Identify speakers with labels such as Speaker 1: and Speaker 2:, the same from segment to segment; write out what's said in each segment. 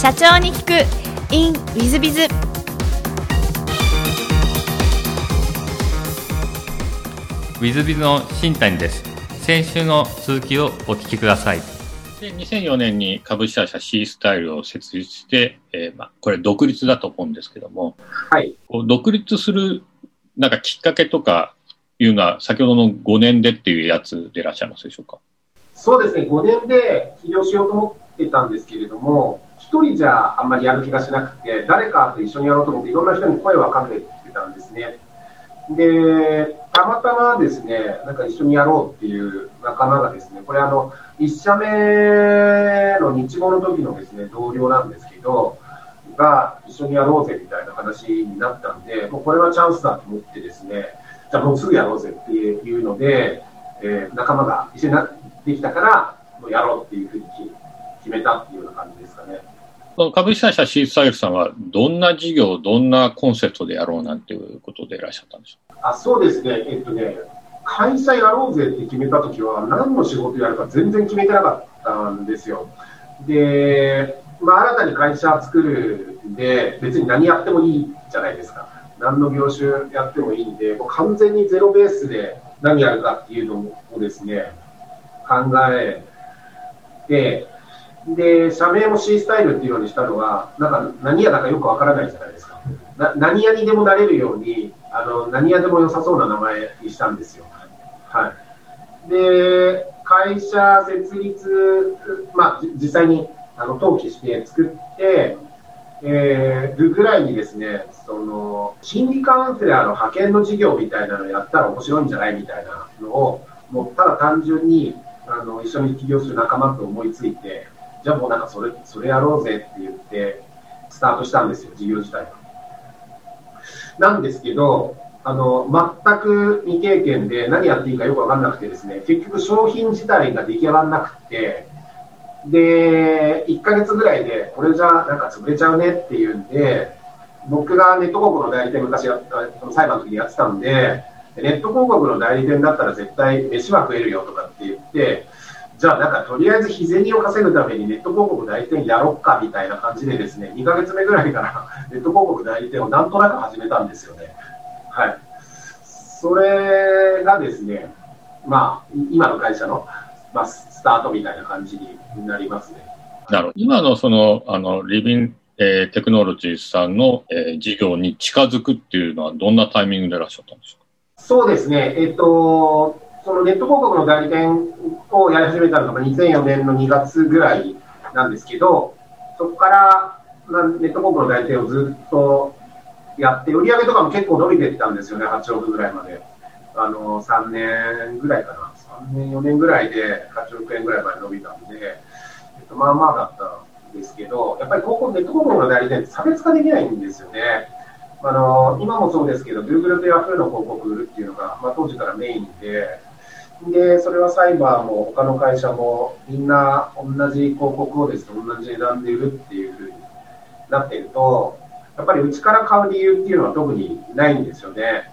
Speaker 1: 社長に聞く in ウィズビズ
Speaker 2: ウィズビズの新谷です。先週の続きをお聞きください。
Speaker 3: で2004年に株式会社 C スタイルを設立して、えーまあ、これ独立だと思うんですけども、
Speaker 4: はい。
Speaker 3: こう独立するなんかきっかけとかいうのは先ほどの5年でっていうやつでいらっしゃいますでしょうか？
Speaker 4: そうですね、5年で起業しようと思ってたんですけれども、一人じゃあんまりやる気がしなくて、誰かと一緒にやろうと思って、いろんな人に声をかけてたんですね。で、たまたまですね、なんか一緒にやろうっていう仲間がですね、これあの、1社目の日号の時のですね、同僚なんですけど、が一緒にやろうぜみたいな話になったんで、もうこれはチャンスだと思ってですね、じゃあもうすぐやろうぜっていうので、えー仲間が一緒になってきたから、もうやろうっていうふうに決めたっていうような感じですかね。
Speaker 3: 株式会社 C スタイルさんはどんな事業、どんなコンセプトでやろうなんていうことでいらっしゃったんでしょ
Speaker 4: あそうですね、えっとね、会社やろうぜって決めたときは、何の仕事やるか全然決めてなかったんですよ。で、まあ、新たに会社作るんで、別に何やってもいいじゃないですか。何の業種やってもいいんで、もう完全にゼロベースで何やるかっていうのをですね、考えて、で、社名も C スタイルっていうようにしたのは、なんか何屋だかよくわからないじゃないですか。な何屋にでもなれるように、あの何屋でも良さそうな名前にしたんですよ。はい。で、会社設立、まあ、実際にあの登記して作って、えー、るぐらいにですね、その、心理カウンセラーの派遣の事業みたいなのやったら面白いんじゃないみたいなのを、もうただ単純に、あの、一緒に起業する仲間と思いついて、じゃあもうなんかそれ、それやろうぜって言って、スタートしたんですよ、事業自体は。なんですけど、あの、全く未経験で何やっていいかよくわかんなくてですね、結局商品自体が出来上がらなくて、で、1ヶ月ぐらいで、これじゃなんか潰れちゃうねっていうんで、僕がネット広告の代理店昔や、その裁判の時にやってたんで、ネット広告の代理店だったら絶対飯は食えるよとかって言って、じゃあなんかとりあえず日銭を稼ぐためにネット広告代理店やろっかみたいな感じでですね、2ヶ月目ぐらいから ネット広告代理店をなんとなく始めたんですよね。はい。それがですね、まあ、い今の会社の、まあ、スタートみたいな感じになりますね。
Speaker 3: うなるほど。今のその、あの、リビン、えーテクノロジーさんの、えー事業に近づくっていうのはどんなタイミングでいらっしゃったんでしょうか？
Speaker 4: そうですね、えっと、そのネット広告の代理店をやり始めたのが2004年の2月ぐらいなんですけど、そこからまあネット広告の代理店をずっとやって、売り上げとかも結構伸びていったんですよね、8億ぐらいまで。あの、3年ぐらいかな、3年、4年ぐらいで8億円ぐらいまで伸びたんで、えっと、まあまあだったんですけど、やっぱり広告ネット広告の代理店って差別化できないんですよね。あの今もそうですけど、Google と Yahoo の広告売るっていうのが、まあ、当時からメインで、で、それはサイバーも他の会社もみんな同じ広告をですね、同じ値段で売るっていうふうになっていると、やっぱりうちから買う理由っていうのは特にないんですよね。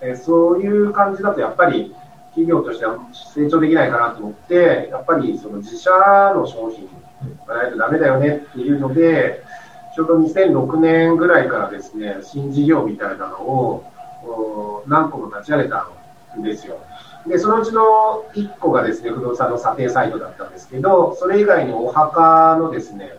Speaker 4: えそういう感じだとやっぱり企業としては成長できないかなと思って、やっぱりその自社の商品がないとダメだよねっていうので、ちょうど2006年ぐらいからですね、新事業みたいなのを何個も立ち上げたんですよ。で、そのうちの1個がですね、不動産の査定サイトだったんですけど、それ以外にお墓のですね、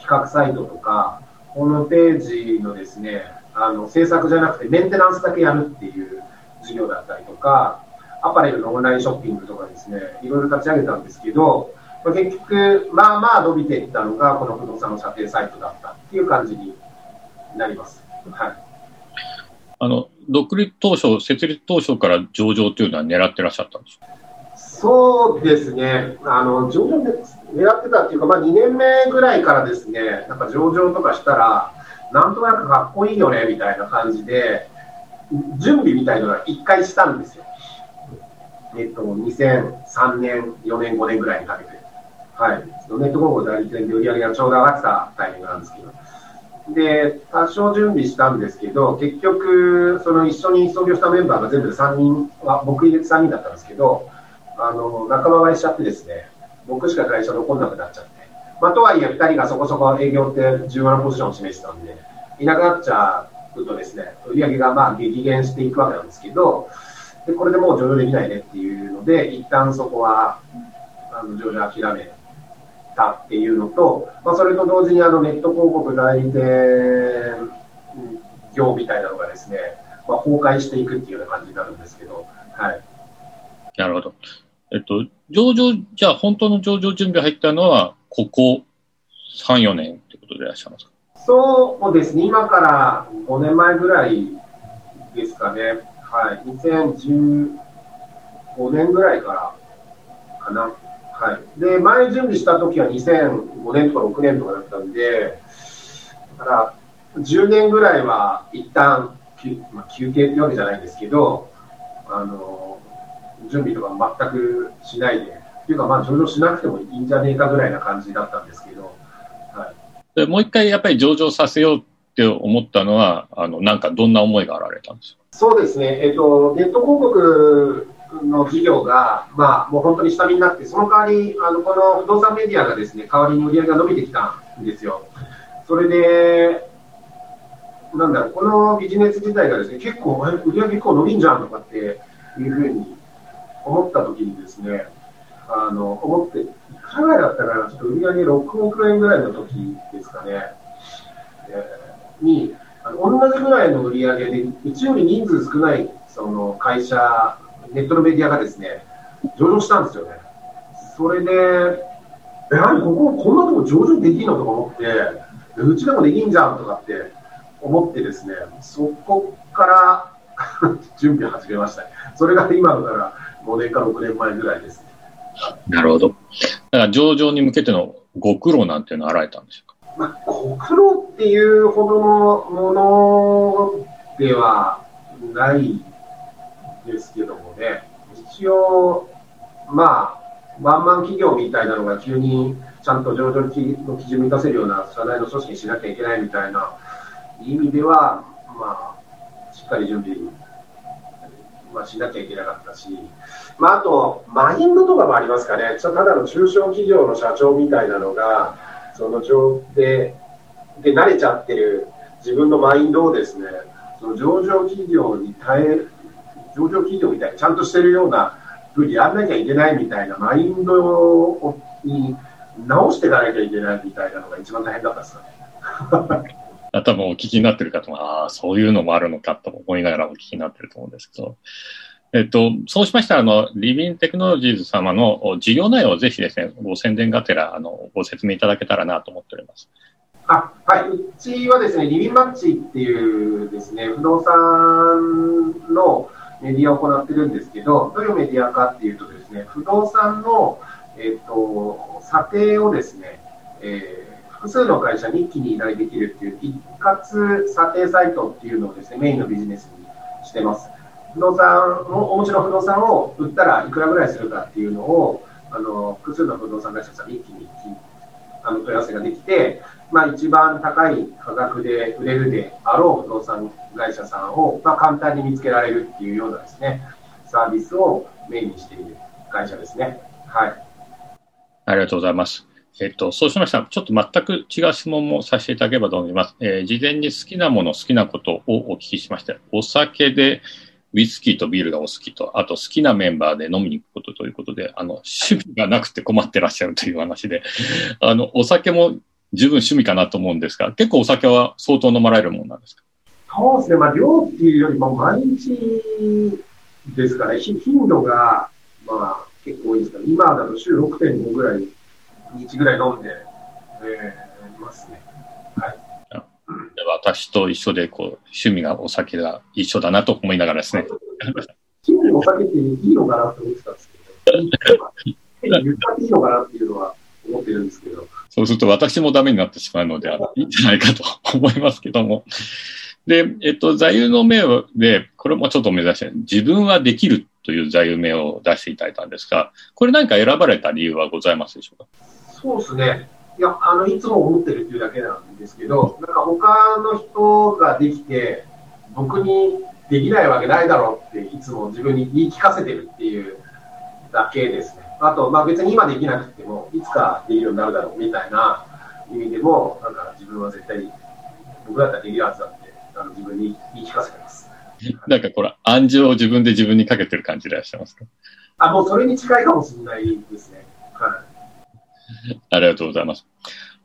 Speaker 4: 比較サイトとか、ホームページのですね、あの、制作じゃなくてメンテナンスだけやるっていう事業だったりとか、アパレルのオンラインショッピングとかですね、いろいろ立ち上げたんですけど、まあ結局、まあまあ伸びていったのが、この不動産の査定サイトだったっていう感じになります。はい。
Speaker 3: あの、独立当初、設立当初から上場というのは狙ってらっしゃったんで
Speaker 4: そうですね、あの上場で狙ってたっていうか、まあ、2年目ぐらいからですね、なんか上場とかしたら、なんとなくかっこいいよねみたいな感じで、準備みたいなのは1回したんですよ。えっと、2003年、4年、5年ぐらいにかけて。はい。ネット広告代理店で売り上げがちょうど上がってたタイミングなんですけど。で、多少準備したんですけど、結局、その一緒に創業したメンバーが全部で3人は、僕入れて3人だったんですけど、あの、仲間割れしちゃってですね、僕しか会社残んなくなっちゃって。まあ、とはいえ、2人がそこそこ営業って重要なポジションを示してたんで、いなくなっちゃうとですね、売り上げがまあ激減していくわけなんですけど、でこれでもう上場できないねっていうので、一旦そこはあの上場諦めたっていうのと、まあ、それと同時にあのネット広告代理店業みたいなのがですね、まあ、崩壊していくっていうような感じになるんですけど、はい。
Speaker 3: なるほど。えっと、上場、じゃあ本当の上場準備入ったのは、ここ3、4年ってことでいらっしゃいますか？
Speaker 4: そうですね、今から5年前ぐらいですかね。はい。2015年ぐらいからかな。はい。で、前準備した時は2005年とか6年とかだったんで、だから、10年ぐらいは一旦、まあ、休憩ってわけじゃないんですけど、あの、準備とか全くしないで、っていうか、まあ、上場しなくてもいいんじゃねえかぐらいな感じだったんですけど、
Speaker 3: はい。でもう一回やっぱり上場させようって思ったのは、あの、なんかどんな思いがあられたんですか？
Speaker 4: そうですね、えっと、ネット広告の事業が、まあ、もう本当に下火になって、その代わり、あのこの不動産メディアがですね代わりに売り上げが伸びてきたんですよ。それで、なんだろう、このビジネス自体がですね結構、売り上げ結構伸びんじゃんとかっていうふうに思ったときにですね、あの思って、いくらぐらいだったかな、ちょっと売り上げ6億円ぐらいの時ですかね、えー、に、あの同じぐらいの売り上げで、うちより人数少ないその会社、ネットのメディアがですね、上場したんですよね。それで、え、何ここ、こんなとこ上場できんのとか思って、うちでもできんじゃんとかって思ってですね、そこから 準備始めましたね。それが今だから5年か6年前ぐらいです、ね。
Speaker 3: なるほど。だから上場に向けてのご苦労なんていうのはあられたんでしょうか？
Speaker 4: まあ、ご苦労っていうほどのものではないですけど一応、まあ、ワンマン企業みたいなのが急にちゃんと上場の基準を満たせるような社内の組織にしなきゃいけないみたいな意味では、まあ、しっかり準備、まあ、しなきゃいけなかったし、まあ、あと、マインドとかもありますかね、ただの中小企業の社長みたいなのが、その上でで慣れちゃってる自分のマインドをですね、その上場企業に耐え上場企業みたいにちゃんとしてるようなふうにやんなきゃいけないみたいなマインドに直していかなきゃいけないみたいなのが一番大変だったですかね。
Speaker 3: 頭お聞きになってる方も、ああ、そういうのもあるのかと思いながらお聞きになってると思うんですけど、えっと、そうしましたら、あの、リビンテクノロジーズ様の事業内容をぜひですね、ご宣伝がてら、あの、ご説明いただけたらなと思っております。
Speaker 4: あはい、うちはですね、リビンマッチっていうですね、不動産のメディアを行ってるんですけど、どういうメディアかっていうとですね、不動産の、えっ、と、査定をですね、えー、複数の会社に一気に依頼できるっていう一括査定サイトっていうのをですね、メインのビジネスにしてます。不動産を、お持ちの不動産を売ったらいくらぐらいするかっていうのを、あの、複数の不動産会社さんに一気にあの問い合わせができて、まあ、一番高い価格で売れるであろう不動産会社さんを、まあ、簡単に見つけられるっていうようなですね、サービスをメインにしている会社ですね。はい。
Speaker 3: ありがとうございます。えっと、そうしましたら、ちょっと全く違う質問もさせていただければと思います。えー、事前に好きなもの、好きなことをお聞きしました。お酒で、ウイスキーとビールがお好きと、あと好きなメンバーで飲みに行くことということで、あの、趣味がなくて困ってらっしゃるという話で、あの、お酒も十分趣味かなと思うんですが、結構お酒は相当飲まれるものなんですか？
Speaker 4: そうですね、まあ、量っていうよりも毎日ですから、ね、頻度が、まあ、結構多いですから、今だと週6.5ぐらい、日ぐらい飲んで、えー、ますね。はい。
Speaker 3: 私と一緒で、こう、趣味がお酒が一緒だなと思いながらですね。
Speaker 4: 趣味お酒っていいのかなと思ってたんですけど、言っていいのかなっていうのは思ってるんですけど。
Speaker 3: そうすると私もダメになってしまうので、いいんじゃないかと思いますけども。で、えっと、座右の銘で、これもちょっと目指して、自分はできるという座右銘を出していただいたんですが、これ何か選ばれた理由はございますでしょうか？
Speaker 4: そうですね。いや、あの、いつも思ってるっていうだけなんですけど、なんか他の人ができて、僕にできないわけないだろうっていつも自分に言い聞かせてるっていうだけですね。あと、まあ別に今できなくても、いつかできるようになるだろうみたいな意味でも、なんか自分は絶対、僕だったらできるはずだって、あの自分に言い聞かせてます。
Speaker 3: なんかこれ、暗示を自分で自分にかけてる感じでいらっしゃいますか？
Speaker 4: あ、もうそれに近いかもしれないですね。はい。あ
Speaker 3: りがとうございます。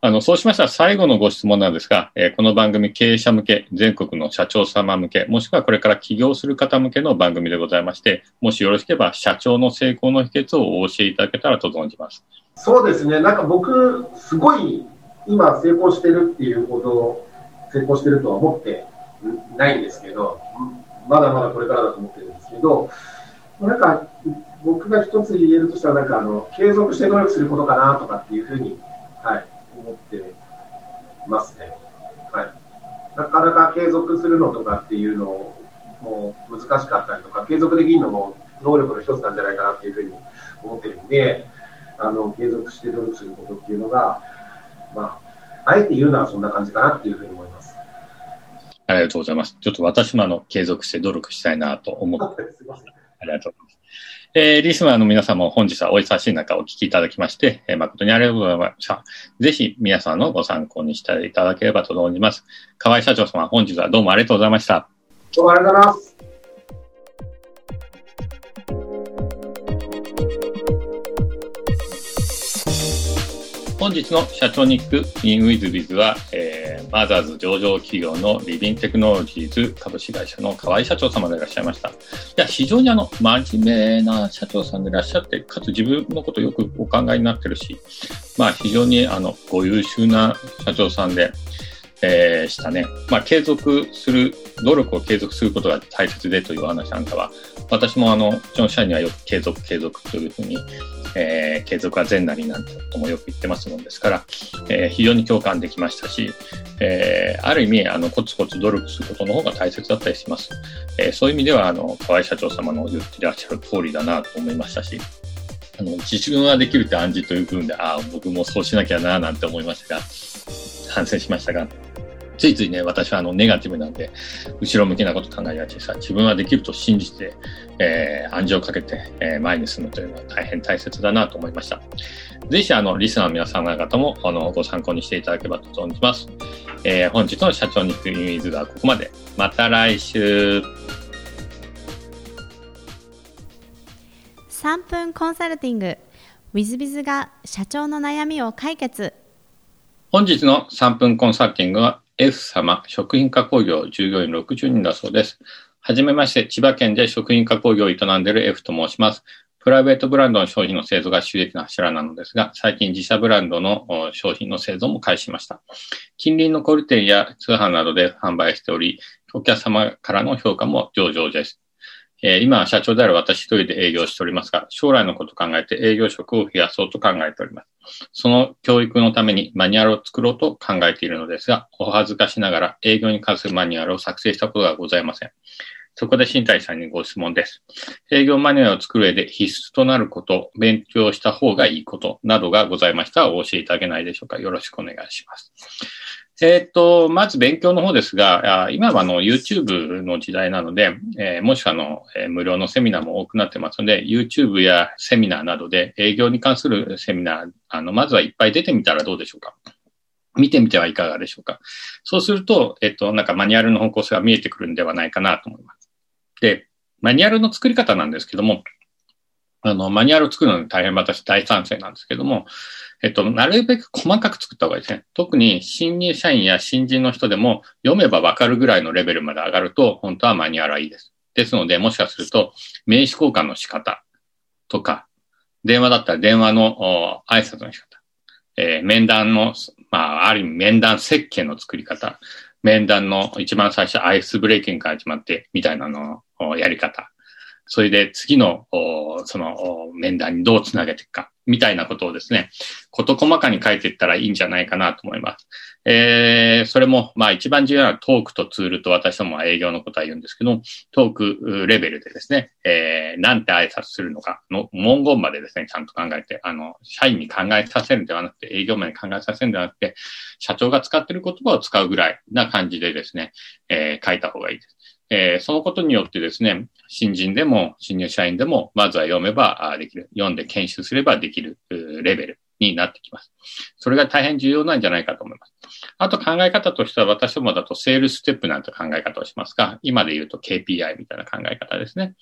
Speaker 3: あの、そうしましたら最後のご質問なんですが、えー、この番組経営者向け、全国の社長様向け、もしくはこれから起業する方向けの番組でございまして、もしよろしければ社長の成功の秘訣をお教えいただけたらと存じます。
Speaker 4: そうですね。なんか僕、すごい今成功してるっていうほど成功してるとは思ってないんですけど、まだまだこれからだと思ってるんですけど、なんか僕が一つ言えるとしたら、なんかあの継続して努力することかなとかっていうふうに、はい、思ってますね。はい。なかなか継続するのとかっていうのも難しかったりとか、継続できるのも能力の一つなんじゃないかなっていうふうに思ってるんで、あの、継続して努力することっていうのが、まあ、あえて言うのはそんな感じかなっていうふうに思います。
Speaker 3: ありがとうございます。ちょっと私もあの、継続して努力したいなと思って。ありがとうございます。えー、リスナーの皆様も本日はお忙しい中お聞きいただきまして、えー、誠にありがとうございました。ぜひ皆さんのご参考にしていただければと存じます。河合社長様、本日はどうもありがとうございました。
Speaker 4: どうもありがとうございます。
Speaker 3: 本日の社長ニックインウィズビズは、えー、マザーズ上場企業のリビンテクノロジーズ株式会社の河合社長様でいらっしゃいました。いや、非常にあの、真面目な社長さんでいらっしゃって、かつ自分のことよくお考えになってるし、まあ非常にあの、ご優秀な社長さんで、えー、したね。まあ継続する、努力を継続することが大切でという話なんかは、私もあの、うちの社員にはよく継続継続というふうにえー、継続は善なりなんてこともよく言ってますもんですから、えー、非常に共感できましたし、えー、ある意味、あの、コツコツ努力することの方が大切だったりします。えー、そういう意味では、あの、河合社長様の言ってらっしゃる通りだなと思いましたし、あの、自分はできるって暗示という部分で、ああ、僕もそうしなきゃな、なんて思いましたが、反省しましたが、ついついね、私はあのネガティブなんで、後ろ向きなこと考えがちでさ、自分はできると信じて、えー、暗示をかけて、えー、前に進むというのは大変大切だなと思いました。ぜひ、あの、リスナーの皆様方も、あの、ご参考にしていただければと存じます。えー、本日の社長にクイーズはここまで。また来週。
Speaker 1: 3分コンサルティング。ウィズビズが社長の悩みを解決。
Speaker 3: 本日の3分コンサルティングは F 様、食品加工業従業員60人だそうです。はじめまして、千葉県で食品加工業を営んでいる F と申します。プライベートブランドの商品の製造が収益の柱なのですが、最近自社ブランドの商品の製造も開始しました。近隣の小売店や通販などで販売しており、お客様からの評価も上々です。えー、今は社長である私一人で営業しておりますが、将来のことを考えて営業職を増やそうと考えております。その教育のためにマニュアルを作ろうと考えているのですが、お恥ずかしながら営業に関するマニュアルを作成したことがございません。そこで新谷さんにご質問です。営業マニュアルを作る上で必須となること、勉強した方がいいことなどがございましたらお教えいただけないでしょうか。よろしくお願いします。えっ、ー、と、まず勉強の方ですが、今はあの YouTube の時代なので、えー、もしくはあの、えー、無料のセミナーも多くなってますので、YouTube やセミナーなどで営業に関するセミナー、あの、まずはいっぱい出てみたらどうでしょうか？見てみてはいかがでしょうか？そうすると、えっ、と、なんかマニュアルの方向性が見えてくるんではないかなと思います。で、マニュアルの作り方なんですけども、あの、マニュアルを作るのに大変私大賛成なんですけども、えっと、なるべく細かく作った方がいいですね。特に新入社員や新人の人でも読めばわかるぐらいのレベルまで上がると、本当はマニュアルはいいです。ですので、もしかすると、名刺交換の仕方とか、電話だったら電話の挨拶の仕方、えー、面談の、まあ、ある意味面談設計の作り方、面談の一番最初アイスブレイキングから始まって、みたいなのやり方。それで次の、その面談にどうつなげていくか。みたいなことをですね、こと細かに書いていったらいいんじゃないかなと思います。えー、それも、まあ一番重要なトークとツールと私どもは営業のことは言うんですけど、トークレベルでですね、えー、なんて挨拶するのかの文言までですね、ちゃんと考えて、あの、社員に考えさせるんではなくて、営業面に考えさせるんではなくて、社長が使っている言葉を使うぐらいな感じでですね、えー、書いた方がいいです。えー、そのことによってですね、新人でも新入社員でも、まずは読めばできる。読んで研修すればできるレベルになってきます。それが大変重要なんじゃないかと思います。あと考え方としては私どもだとセールステップなんて考え方をしますが、今で言うと KPI みたいな考え方ですね。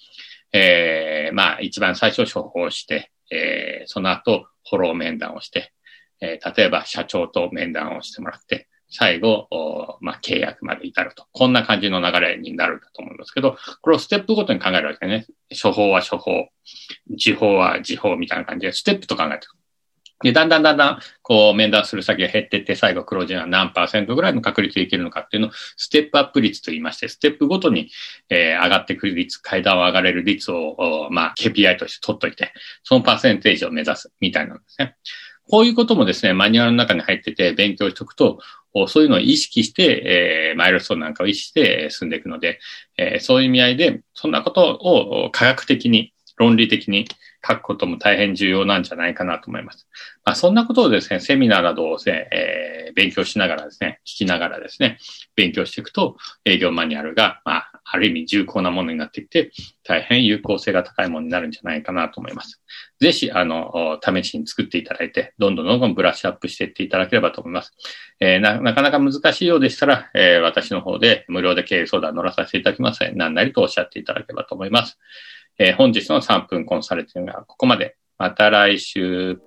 Speaker 3: えー、まあ一番最初処方して、えー、その後フォロー面談をして、えー、例えば社長と面談をしてもらって、最後、まあ、契約まで至ると。こんな感じの流れになるんだと思いますけど、これをステップごとに考えるわけね。処方は処方、時報は時報みたいな感じで、ステップと考えていく。で、だんだんだんだん、こう、面談する先が減ってって、最後、黒字は何パーセントぐらいの確率でいけるのかっていうのを、ステップアップ率と言いまして、ステップごとに、えー、上がってくる率、階段を上がれる率を、まあ、KPI として取っといて、そのパーセンテージを目指す、みたいなんですね。こういうこともですね、マニュアルの中に入ってて勉強しておくと、そういうのを意識して、えー、マイルストーンなんかを意識して進んでいくので、えー、そういう意味合いで、そんなことを科学的に、論理的に書くことも大変重要なんじゃないかなと思います。まあ、そんなことをですね、セミナーなどをね、えー、勉強しながらですね、聞きながらですね、勉強していくと、営業マニュアルが、まあ、ある意味重厚なものになってきて、大変有効性が高いものになるんじゃないかなと思います。ぜひ、あの、試しに作っていただいて、どんどんどんどんブラッシュアップしていっていただければと思います。えー、な、なかなか難しいようでしたら、えー、私の方で無料で経営相談乗らさせていただきますので、何なりとおっしゃっていただければと思います。えー、本日の3分コンサルティングはここまで。また来週。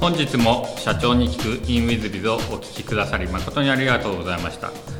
Speaker 2: 本日も社長に聞く in with biz をお聞きくださり誠にありがとうございました。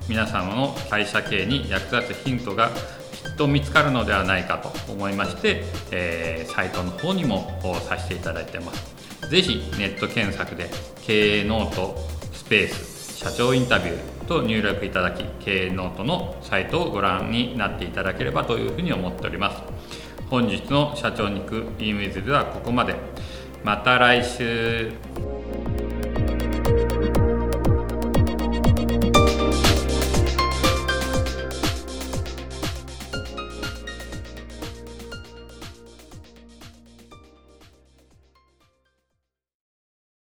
Speaker 2: 皆様の会社経営に役立つヒントがきっと見つかるのではないかと思いまして、えー、サイトの方にもさせていただいてます。ぜひネット検索で経営ノートスペース社長インタビューと入力いただき経営ノートのサイトをご覧になっていただければというふうに思っております。本日の社長に行く e メールではここまで。また来週。